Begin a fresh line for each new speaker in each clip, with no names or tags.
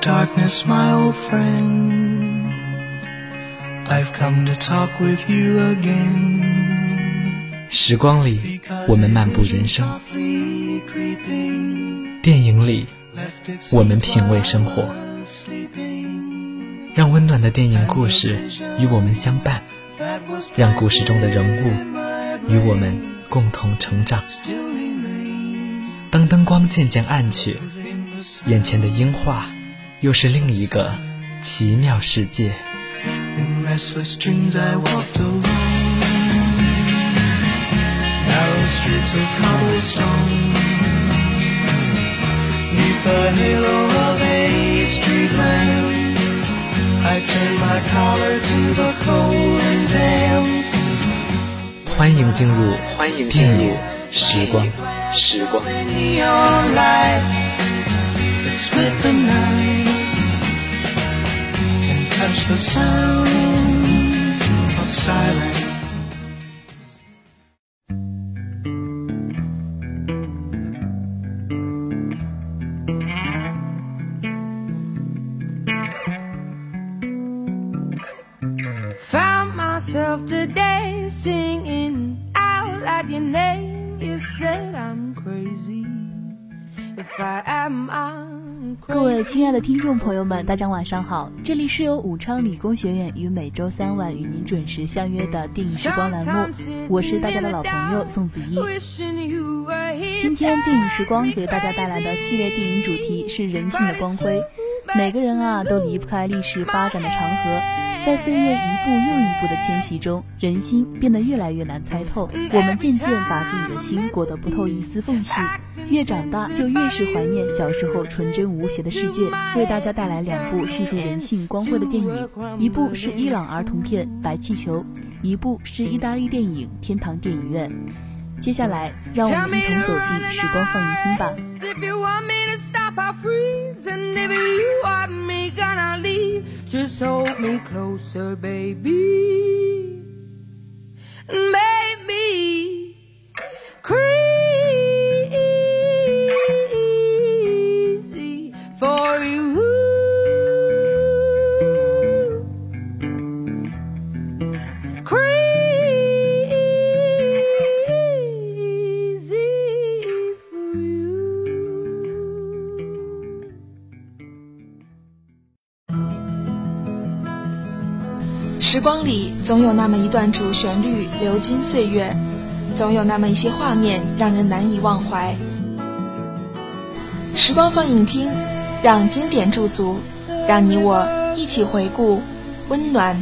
darkness, my old friend. I've come to talk with you again.
时光里，我们漫步人生；电影里，我们品味生活。让温暖的电影故事与我们相伴，让故事中的人物与我们共同成长。当灯光渐渐暗去，眼前的樱花又是另一个奇妙世界。欢迎进入电影时光。时光。
Found myself today singing out loud your name. You said I'm crazy. If I am, I'm
各位亲爱的听众朋友们，大家晚上好！这里是由武昌理工学院与每周三晚与您准时相约的电影时光栏目，我是大家的老朋友宋子怡。今天电影时光给大家带来的系列电影主题是人性的光辉。每个人啊，都离不开历史发展的长河。在岁月一步又一步的迁徙中，人心变得越来越难猜透。我们渐渐把自己的心裹得不透一丝缝隙，越长大就越是怀念小时候纯真无邪的世界。为大家带来两部叙述人性光辉的电影，一部是伊朗儿童片《白气球》，一部是意大利电影《天堂电影院》。接下来，让我们一同走进时光放映厅吧。
Just
时光里总有那么一段主旋律流金岁月，总有那么一些画面让人难以忘怀。时光放映厅，让经典驻足，让你我一起回顾温暖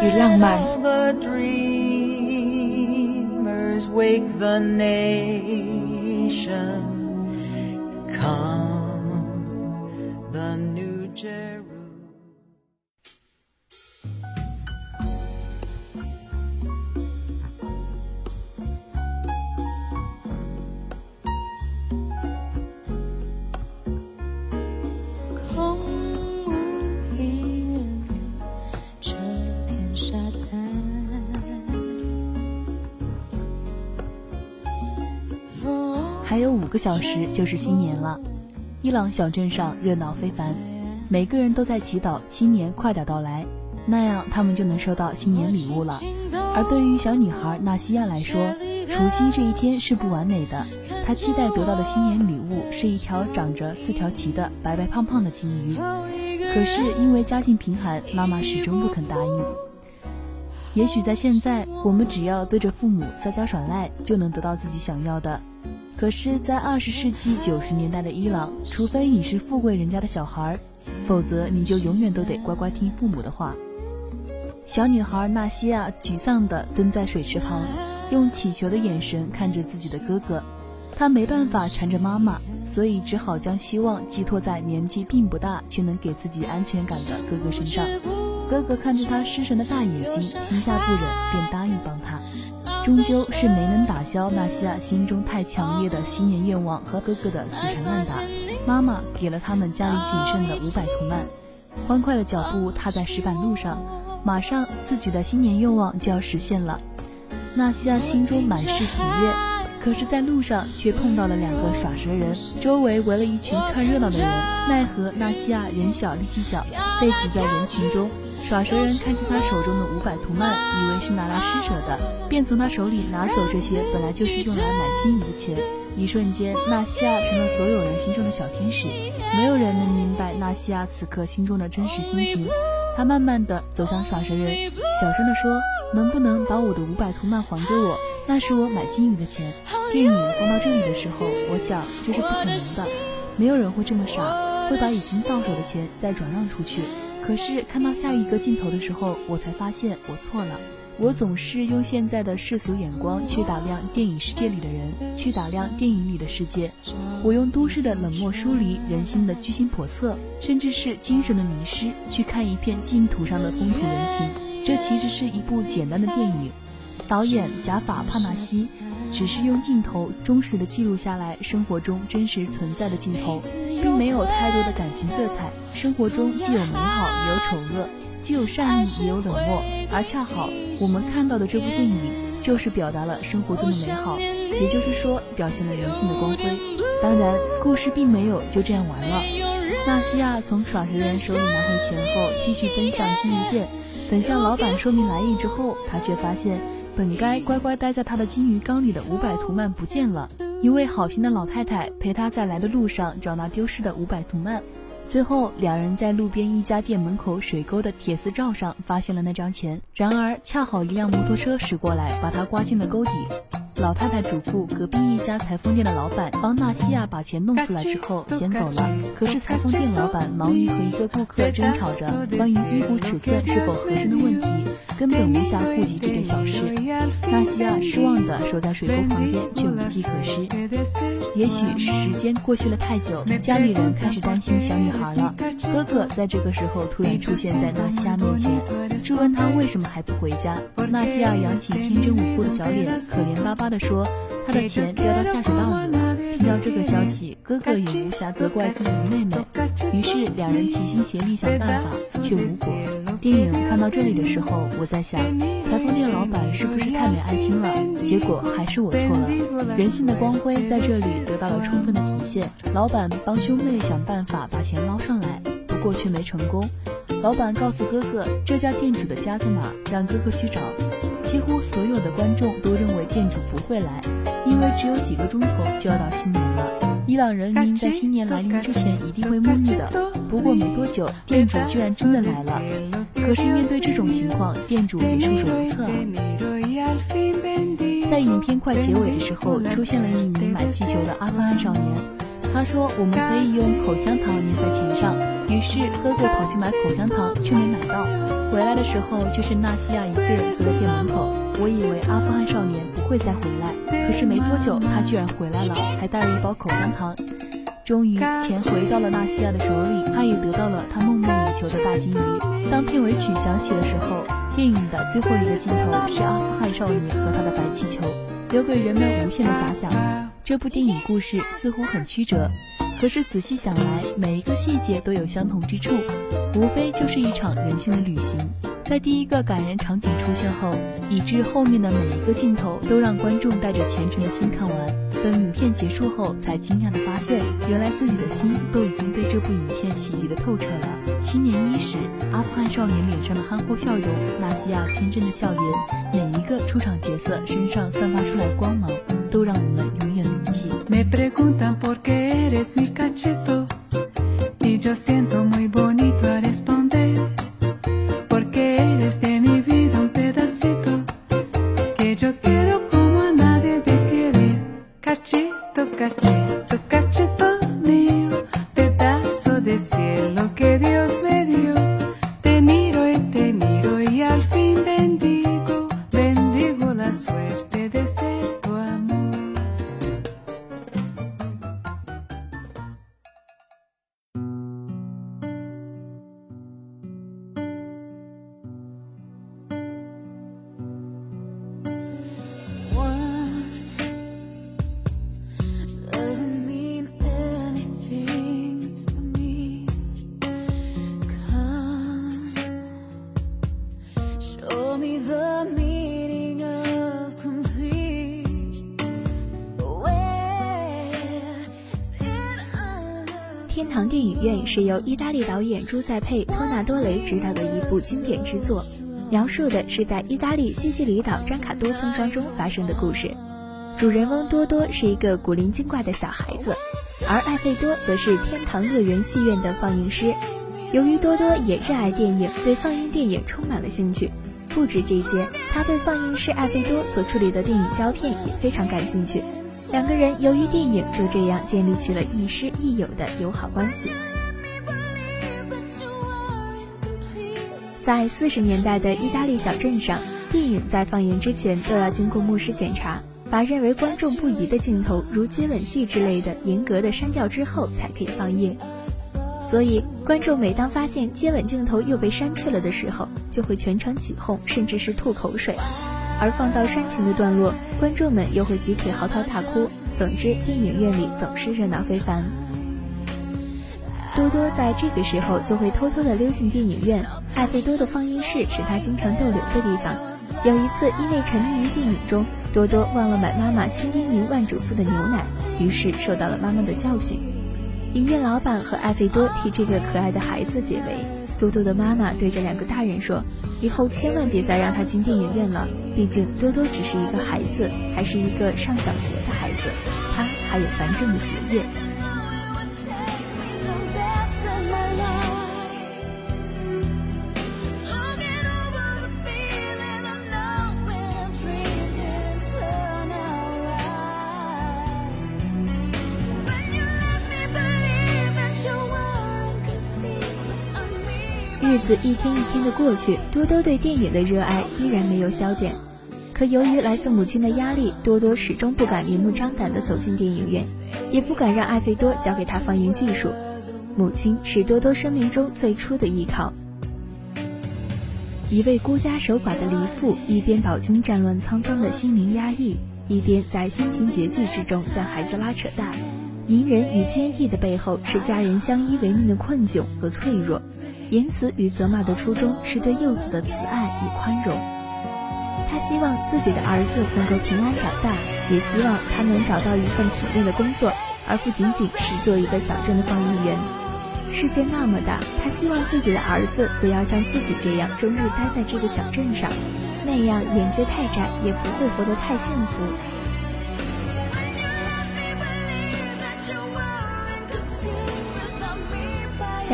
与浪漫。
The dreamers wake the nation. Come,
个小时就是新年了，伊朗小镇上热闹非凡，每个人都在祈祷新年快点到来，那样他们就能收到新年礼物了。而对于小女孩纳西亚来说，除夕这一天是不完美的，她期待得到的新年礼物是一条长着四条鳍的白白胖胖的金鱼，可是因为家境贫寒，妈妈始终不肯答应。也许在现在，我们只要对着父母撒娇耍赖，就能得到自己想要的。可是，在二十世纪九十年代的伊朗，除非你是富贵人家的小孩，否则你就永远都得乖乖听父母的话。小女孩纳西亚沮丧地蹲在水池旁，用乞求的眼神看着自己的哥哥。她没办法缠着妈妈，所以只好将希望寄托在年纪并不大却能给自己安全感的哥哥身上。哥哥看着她失神的大眼睛，心下不忍，便答应帮她。终究是没能打消纳西亚心中太强烈的新年愿望和哥哥的死缠烂打。妈妈给了他们家里仅剩的五百图曼，欢快的脚步踏在石板路上，马上自己的新年愿望就要实现了。纳西亚心中满是喜悦，可是，在路上却碰到了两个耍蛇人，周围围了一群看热闹的人。奈何纳西亚人小力气小，被挤在人群中。耍蛇人看见他手中的五百图曼，以为是拿来施舍的，便从他手里拿走这些本来就是用来买金鱼的钱。一瞬间，纳西亚成了所有人心中的小天使。没有人能明白纳西亚此刻心中的真实心情。他慢慢地走向耍蛇人，小声地说：“能不能把我的五百图曼还给我？那是我买金鱼的钱。”电影放到这里的时候，我想这是不可能的，没有人会这么傻，会把已经到手的钱再转让出去。可是看到下一个镜头的时候，我才发现我错了。我总是用现在的世俗眼光去打量电影世界里的人，去打量电影里的世界。我用都市的冷漠疏离、人心的居心叵测，甚至是精神的迷失，去看一片净土上的风土人情。这其实是一部简单的电影。导演贾法帕纳西。只是用镜头忠实的记录下来生活中真实存在的镜头，并没有太多的感情色彩。生活中既有美好也有丑恶，既有善意也有冷漠，而恰好我们看到的这部电影就是表达了生活中的美好，也就是说表现了人性的光辉。当然，故事并没有就这样完了。纳西亚从耍蛇人手里拿回钱后，继续奔向金鱼店，等向老板说明来意之后，他却发现。本该乖乖待在他的金鱼缸里的五百图曼不见了。一位好心的老太太陪他在来的路上找那丢失的五百图曼。最后，两人在路边一家店门口水沟的铁丝罩上发现了那张钱。然而，恰好一辆摩托车驶过来，把他刮进了沟底。老太太嘱咐隔壁一家裁缝店的老板帮纳西亚把钱弄出来之后先走了。可是裁缝店老板忙于和一个顾客争吵着关于衣服尺寸是否合身的问题，根本无暇顾及这点小事。纳西亚失望地守在水沟旁边，却无计可施。也许是时间过去了太久，家里人开始担心小女孩了。哥哥在这个时候突然出现在纳西亚面前，质问她为什么还不回家。纳西亚扬起天真无辜的小脸，可怜巴巴。的说，他的钱掉到下水道里了。听到这个消息，哥哥也无暇责怪自己的妹妹，于是两人齐心协力想办法，却无果。电影看到这里的时候，我在想，裁缝店老板是不是太没爱心了？结果还是我错了。人性的光辉在这里得到了充分的体现。老板帮兄妹想办法把钱捞上来，不过却没成功。老板告诉哥哥这家店主的家在哪，让哥哥去找。几乎所有的观众都认为店主不会来，因为只有几个钟头就要到新年了。伊朗人民在新年来临之前一定会沐浴的。不过没多久，店主居然真的来了。可是面对这种情况，店主也束手无策啊。在影片快结尾的时候，出现了一名买气球的阿富汗少年。他说：“我们可以用口香糖粘在钱上。”于是哥哥跑去买口香糖，却没买到。回来的时候，却是纳西亚一个人坐在店门口。我以为阿富汗少年不会再回来，可是没多久，他居然回来了，还带了一包口香糖。终于，钱回到了纳西亚的手里，他也得到了他梦寐以求的大金鱼。当片尾曲响起的时候，电影的最后一个镜头是阿富汗少年和他的白气球，留给人们无限的遐想。这部电影故事似乎很曲折，可是仔细想来，每一个细节都有相同之处，无非就是一场人性的旅行。在第一个感人场景出现后，以致后面的每一个镜头都让观众带着虔诚的心看完。等影片结束后，才惊讶地发现，原来自己的心都已经被这部影片洗涤的透彻了。新年伊始，阿富汗少年脸上的憨厚笑容，纳西亚天真的笑颜，每一个出场角色身上散发出来的光芒。都让我们永远铭记。y yo siento muy bonito
院是由意大利导演朱塞佩·托纳多雷执导的一部经典之作，描述的是在意大利西西里岛詹卡多村庄中发生的故事。主人翁多多是一个古灵精怪的小孩子，而艾费多则是天堂乐园戏院的放映师。由于多多也热爱电影，对放映电影充满了兴趣。不止这些，他对放映师艾费多所处理的电影胶片也非常感兴趣。两个人由于电影就这样建立起了亦师亦友的友好关系。在四十年代的意大利小镇上，电影在放映之前都要经过牧师检查。把认为观众不宜的镜头，如接吻戏之类的，严格的删掉之后才可以放映。所以，观众每当发现接吻镜头又被删去了的时候，就会全程起哄，甚至是吐口水。而放到煽情的段落，观众们又会集体嚎啕大哭。总之，电影院里总是热闹非凡。多多在这个时候就会偷偷的溜进电影院，艾费多的放映室是他经常逗留的地方。有一次，因为沉迷于电影中，多多忘了买妈妈千叮咛万嘱咐的牛奶，于是受到了妈妈的教训。影院老板和艾费多替这个可爱的孩子解围。多多的妈妈对着两个大人说：“以后千万别再让他进电影院了，毕竟多多只是一个孩子，还是一个上小学的孩子，他还有繁重的学业。”子一天一天的过去，多多对电影的热爱依然没有消减。可由于来自母亲的压力，多多始终不敢明目张胆地走进电影院，也不敢让艾费多教给他放映技术。母亲是多多生命中最初的依靠。一位孤家守寡的离妇，一边饱经战乱沧桑的心灵压抑，一边在心情拮据之中将孩子拉扯大。隐忍与坚毅的背后，是家人相依为命的困窘和脆弱。言辞与责骂的初衷是对幼子的慈爱与宽容。他希望自己的儿子能够平安长大，也希望他能找到一份体面的工作，而不仅仅是做一个小镇的放映员。世界那么大，他希望自己的儿子不要像自己这样终日待在这个小镇上，那样眼界太窄，也不会活得太幸福。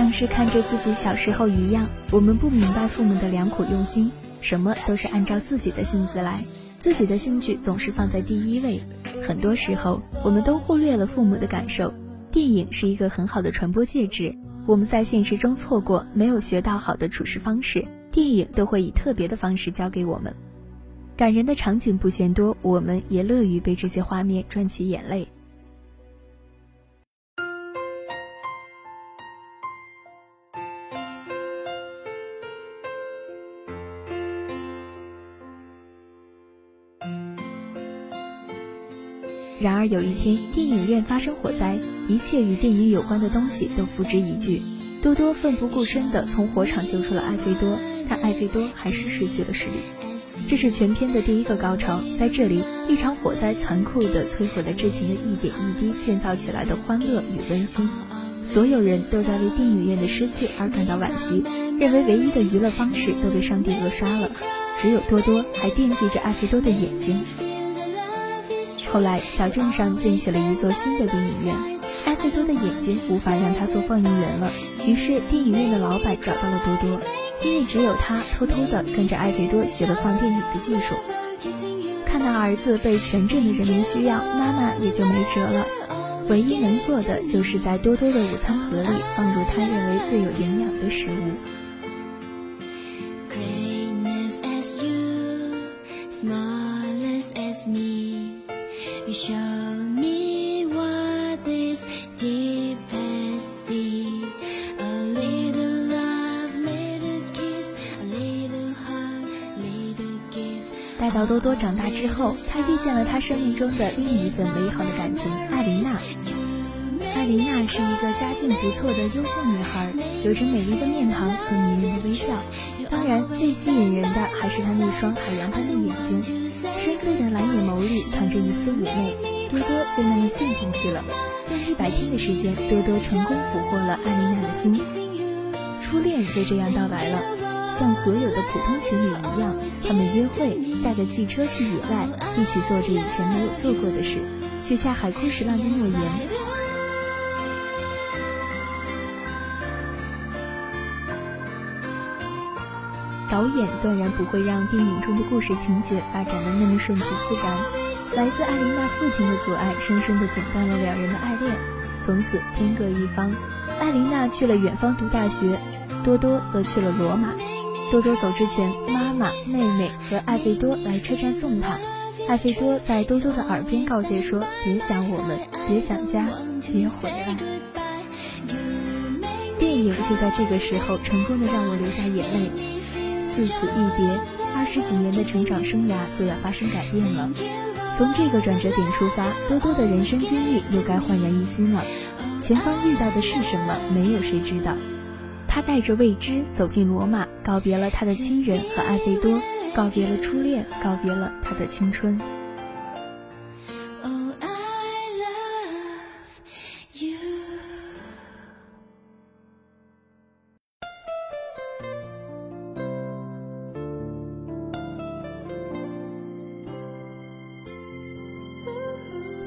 像是看着自己小时候一样，我们不明白父母的良苦用心，什么都是按照自己的性子来，自己的兴趣总是放在第一位。很多时候，我们都忽略了父母的感受。电影是一个很好的传播介质，我们在现实中错过，没有学到好的处事方式，电影都会以特别的方式教给我们。感人的场景不嫌多，我们也乐于被这些画面赚取眼泪。然而有一天，电影院发生火灾，一切与电影有关的东西都付之一炬。多多奋不顾身地从火场救出了艾菲多，但艾菲多还是失去了视力。这是全片的第一个高潮，在这里，一场火灾残酷地摧毁了之前的一点一滴建造起来的欢乐与温馨。所有人都在为电影院的失去而感到惋惜，认为唯一的娱乐方式都被上帝扼杀了。只有多多还惦记着艾菲多的眼睛。后来，小镇上建起了一座新的电影院。艾费多的眼睛无法让他做放映员了，于是电影院的老板找到了多多，因为只有他偷偷的跟着艾费多学了放电影的技术。看到儿子被全镇的人民需要，妈妈也就没辙了，唯一能做的就是在多多的午餐盒里放入他认为最有营养的食物。待到多多长大之后，他遇见了他生命中的另一份美好的感情——艾琳娜。艾琳娜是一个家境不错的优秀女孩，有着美丽的面庞和迷人的微笑。当然，最吸引人的还是她那双海洋般的眼睛，深邃的蓝眼眸里藏着一丝妩媚。多多就那么陷进去了，用一百天的时间，多多成功俘获了艾琳娜的心，初恋就这样到来了。像所有的普通情侣一样，他们约会，驾着汽车去野外，一起做着以前没有做过的事，许下海枯石烂的诺言。导演断然不会让电影中的故事情节发展的那么顺其自然。来自艾琳娜父亲的阻碍，深深地剪断了两人的爱恋，从此天各一方。艾琳娜去了远方读大学，多多则去了罗马。多多走之前，妈妈、妹妹和艾费多来车站送他。艾费多在多多的耳边告诫说：“别想我们，别想家，别回来。”电影就在这个时候成功的让我流下眼泪。自此一别，二十几年的成长生涯就要发生改变了。从这个转折点出发，多多的人生经历又该焕然一新了。前方遇到的是什么，没有谁知道。他带着未知走进罗马，告别了他的亲人和艾菲多，告别了初恋，告别了他的青春。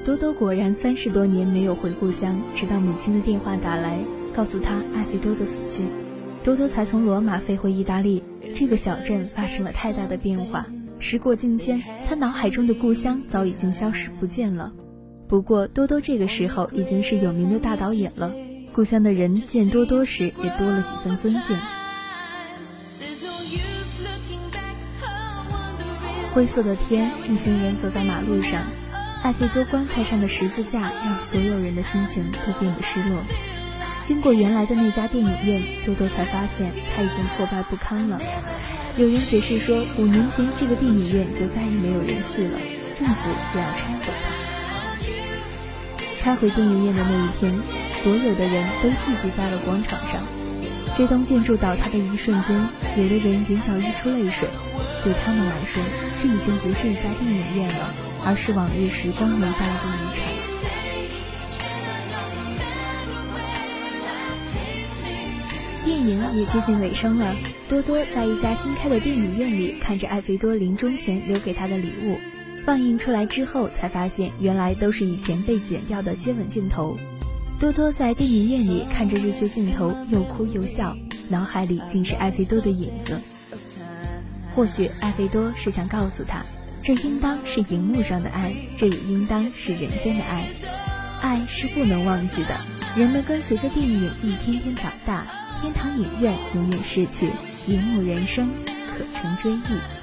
多多果然三十多年没有回故乡，直到母亲的电话打来，告诉他艾菲多的死讯，多多才从罗马飞回意大利。这个小镇发生了太大的变化。时过境迁，他脑海中的故乡早已经消失不见了。不过多多这个时候已经是有名的大导演了，故乡的人见多多时也多了几分尊敬。灰色的天，一行人走在马路上。艾菲多棺材上的十字架让所有人的心情都变得失落。经过原来的那家电影院，多多才发现它已经破败不堪了。有人解释说，五年前这个电影院就再也没有人去了，政府也要拆毁它。拆毁电影院的那一天，所有的人都聚集在了广场上。这栋建筑倒塌的一瞬间，有的人眼角溢出泪水。对他们来说，这已经不是一家电影院了。而是往日时光留下来的遗产。电影也接近尾声了，多多在一家新开的电影院里看着艾菲多临终前留给他的礼物，放映出来之后才发现，原来都是以前被剪掉的接吻镜头。多多在电影院里看着这些镜头，又哭又笑，脑海里尽是艾菲多的影子。或许艾菲多是想告诉他。这应当是荧幕上的爱，这也应当是人间的爱。爱是不能忘记的。人们跟随着电影一天天长大，天堂影院永远逝去，荧幕人生可成追忆。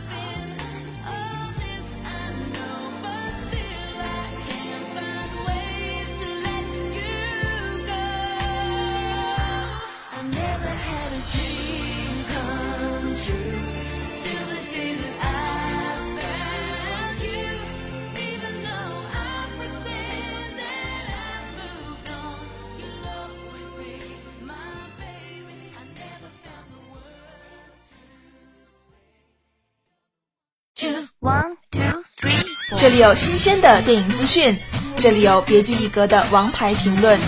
这里有新鲜的电影资讯，这里有别具一格的王牌评论。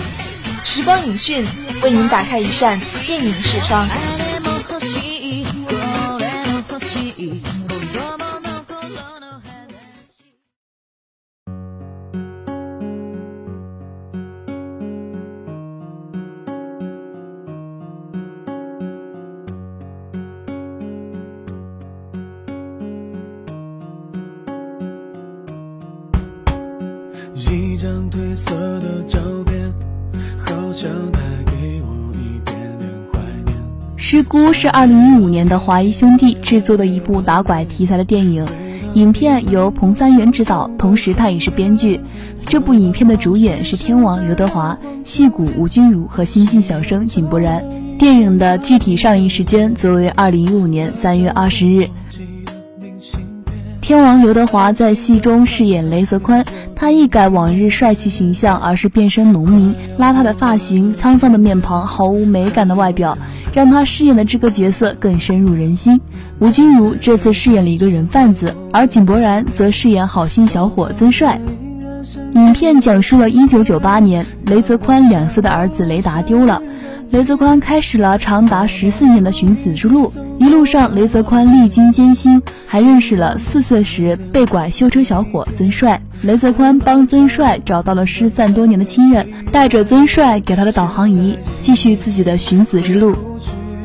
时光影讯为您打开一扇电影视窗。
之孤是二零一五年的华谊兄弟制作的一部打拐题材的电影，影片由彭三元执导，同时他也是编剧。这部影片的主演是天王刘德华、戏骨吴君如和新晋小生井柏然。电影的具体上映时间则为二零一五年三月二十日。天王刘德华在戏中饰演雷泽宽，他一改往日帅气形象，而是变身农民，邋遢的发型、沧桑的面庞、毫无美感的外表。让他饰演的这个角色更深入人心。吴君如这次饰演了一个人贩子，而井柏然则饰演好心小伙曾帅。影片讲述了1998年，雷泽宽两岁的儿子雷达丢了，雷泽宽开始了长达十四年的寻子之路。一路上，雷泽宽历经艰辛，还认识了四岁时被拐修车小伙曾帅。雷泽宽帮曾帅找到了失散多年的亲人，带着曾帅给他的导航仪，继续自己的寻子之路。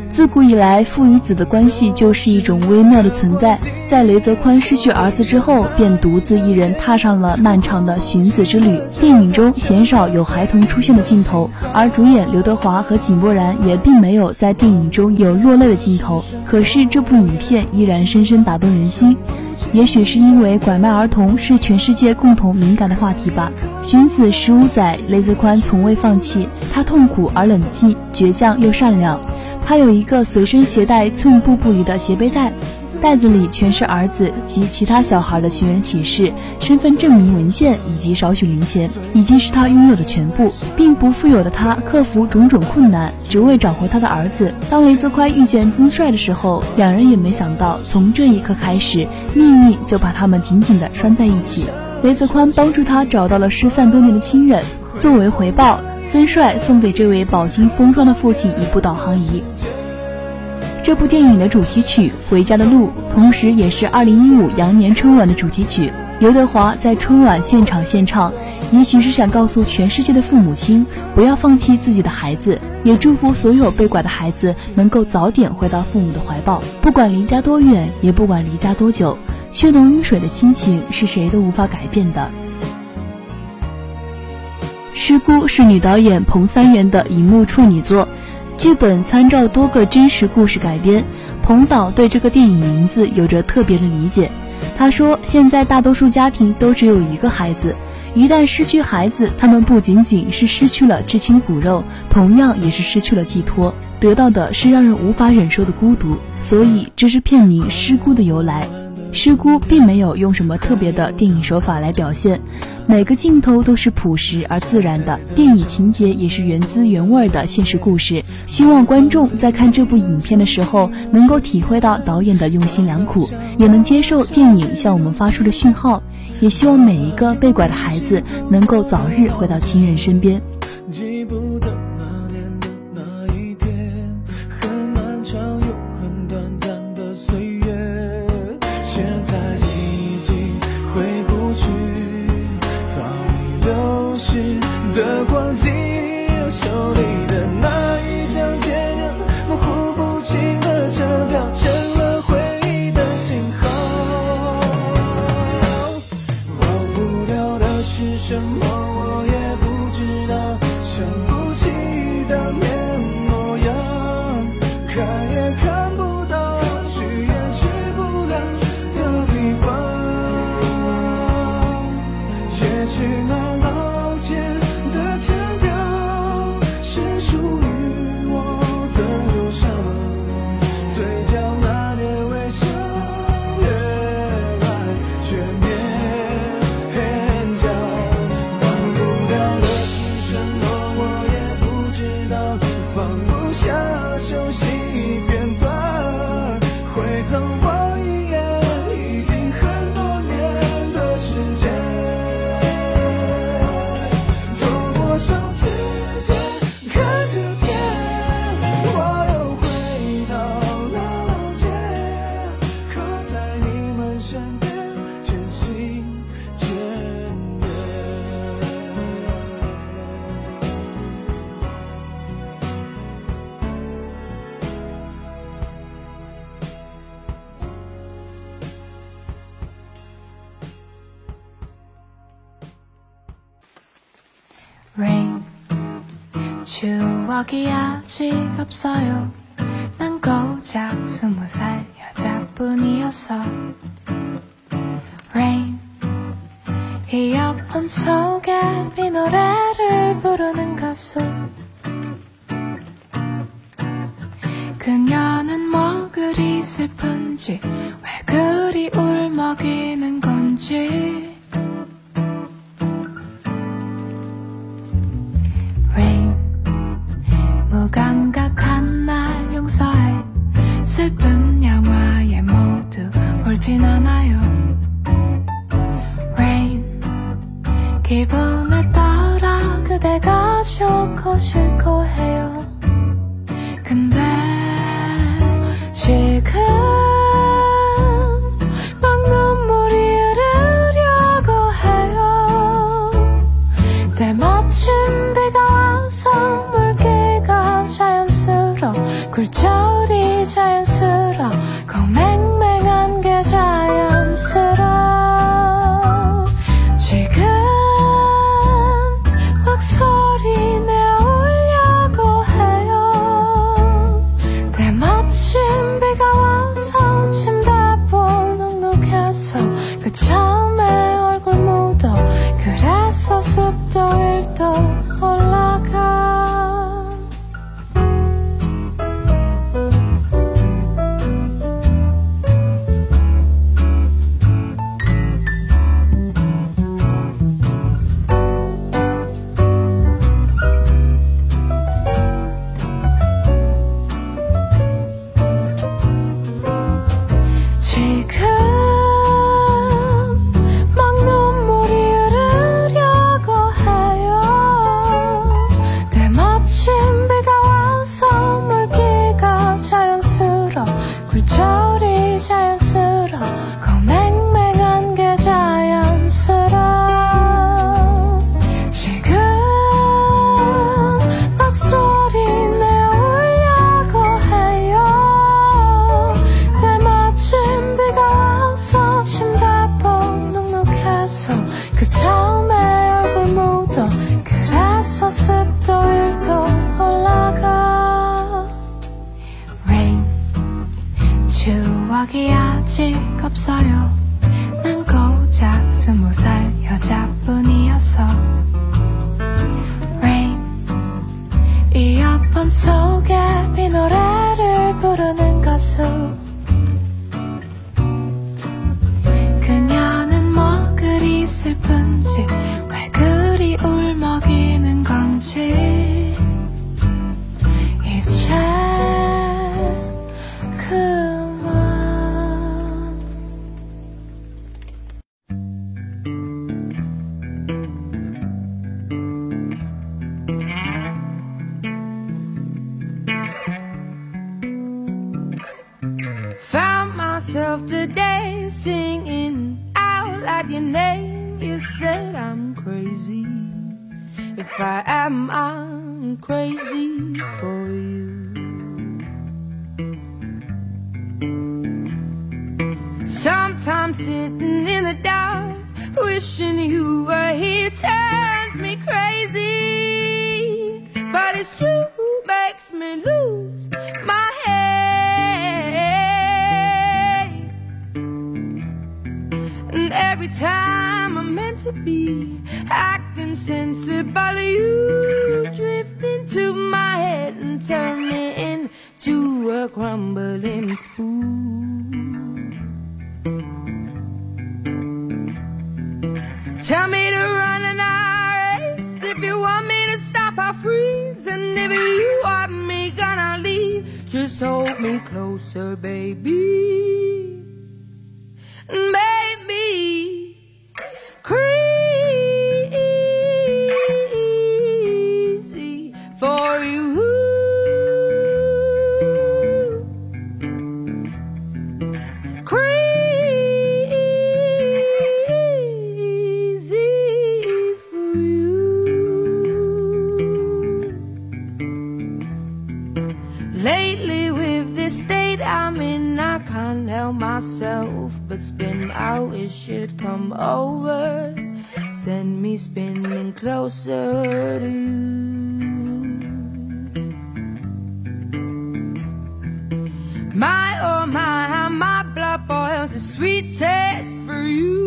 自古以来，父与子的关系就是一种微妙的存在。在雷泽宽失去儿子之后，便独自一人踏上了漫长的寻子之旅。电影中鲜少有孩童出现的镜头，而主演刘德华和井柏然也并没有在电影中有落泪的镜头。可是这部影片依然深深打动人心。也许是因为拐卖儿童是全世界共同敏感的话题吧。寻子十五载，雷泽宽从未放弃。他痛苦而冷静，倔强又善良。他有一个随身携带寸步不离的斜背带，袋子里全是儿子及其他小孩的寻人启事、身份证明文件以及少许零钱，已经是他拥有的全部。并不富有的他，克服种种困难，只为找回他的儿子。当雷泽宽遇见曾帅的时候，两人也没想到，从这一刻开始，命运就把他们紧紧地拴在一起。雷泽宽帮助他找到了失散多年的亲人，作为回报。曾帅送给这位饱经风霜的父亲一部导航仪。这部电影的主题曲《回家的路》，同时也是2015羊年春晚的主题曲。刘德华在春晚现场献唱，也许是想告诉全世界的父母亲，不要放弃自己的孩子，也祝福所有被拐的孩子能够早点回到父母的怀抱。不管离家多远，也不管离家多久，血浓于水的亲情是谁都无法改变的。《失孤》是女导演彭三元的荧幕处女作，剧本参照多个真实故事改编。彭导对这个电影名字有着特别的理解。他说：“现在大多数家庭都只有一个孩子，一旦失去孩子，他们不仅仅是失去了至亲骨肉，同样也是失去了寄托，得到的是让人无法忍受的孤独。所以，这是片名《失孤》的由来。”失孤并没有用什么特别的电影手法来表现，每个镜头都是朴实而自然的，电影情节也是原汁原味的现实故事。希望观众在看这部影片的时候，能够体会到导演的用心良苦，也能接受电影向我们发出的讯号。也希望每一个被拐的孩子能够早日回到亲人身边。
Rain. 추억이 아직 없어요. 난 고작 스무 살 여자뿐이었어 Rain. 이어폰 속에 비 노래를 부르는 가수 이어폰 속에 이 노래를 부르는 가수. 그녀는 뭐 그리 슬픈지
it's you who makes me lose my head. And every time I'm meant to be acting sensible, you drift into my head and turn me into a crumbling fool. Tell me to run and I race. If you want me to stop, I'll freeze. If you want me gonna leave, just hold me closer, baby. Baby, myself but spin out. It should come over, send me spinning closer to you. My oh my, how my blood boils a sweet taste for you.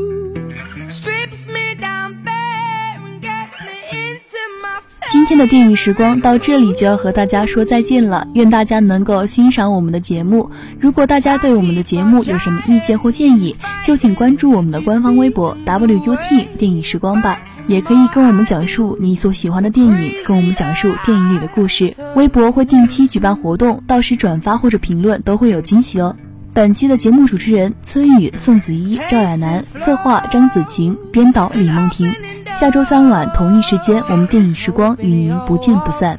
今天的电影时光到这里就要和大家说再见了，愿大家能够欣赏我们的节目。如果大家对我们的节目有什么意见或建议，就请关注我们的官方微博 WUT 电影时光吧。也可以跟我们讲述你所喜欢的电影，跟我们讲述电影里的故事。微博会定期举办活动，到时转发或者评论都会有惊喜哦。本期的节目主持人崔宇、宋子怡、赵亚楠，策划张子晴，编导李梦婷。
下周三晚同一时间，我们电影时光与您不见不散。